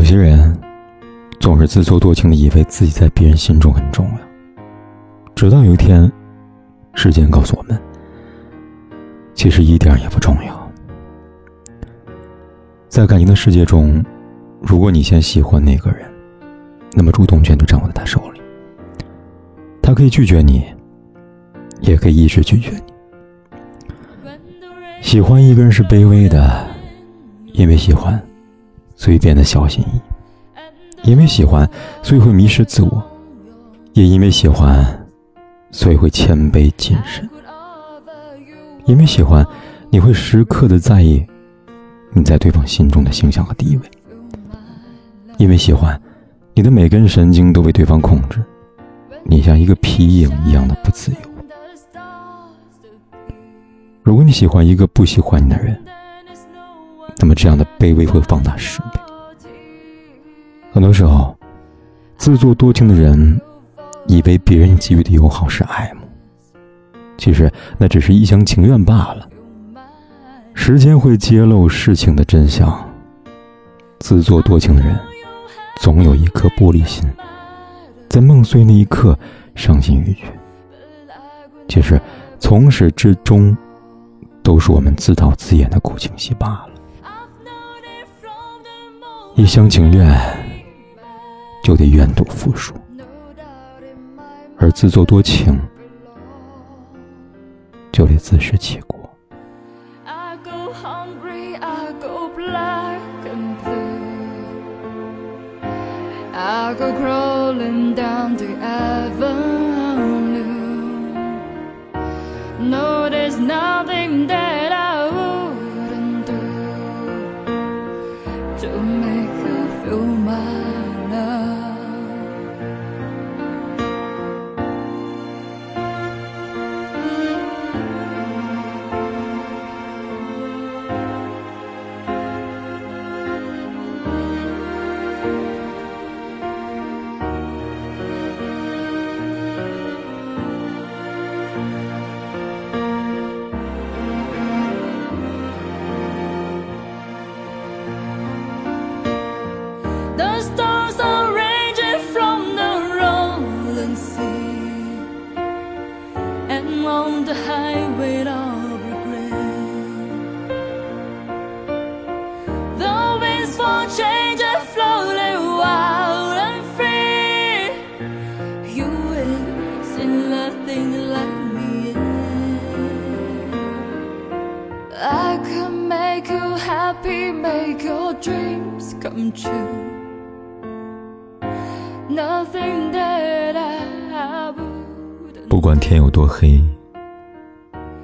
有些人总是自作多情的，以为自己在别人心中很重要，直到有一天，时间告诉我们，其实一点也不重要。在感情的世界中，如果你先喜欢那个人，那么主动权就掌握在他手里，他可以拒绝你。也可以一直拒绝你。喜欢一个人是卑微的，因为喜欢，所以变得小心翼翼；因为喜欢，所以会迷失自我；也因为喜欢，所以会谦卑谨慎；因为喜欢，你会时刻的在意你在对方心中的形象和地位；因为喜欢，你的每根神经都被对方控制，你像一个皮影一样的不自由。如果你喜欢一个不喜欢你的人，那么这样的卑微会放大十倍。很多时候，自作多情的人以为别人给予的友好是爱慕，其实那只是一厢情愿罢了。时间会揭露事情的真相。自作多情的人，总有一颗玻璃心，在梦碎那一刻伤心欲绝。其实，从始至终。都是我们自导自演的苦情戏罢了。一厢情愿就得愿赌服输，而自作多情就得自食其果。To make through my on the highway of regret. The winds for change are floating wild and free. You ain't seen nothing like me yet. I can make you happy, make your dreams come true. Nothing that I would. 不管天有多黑。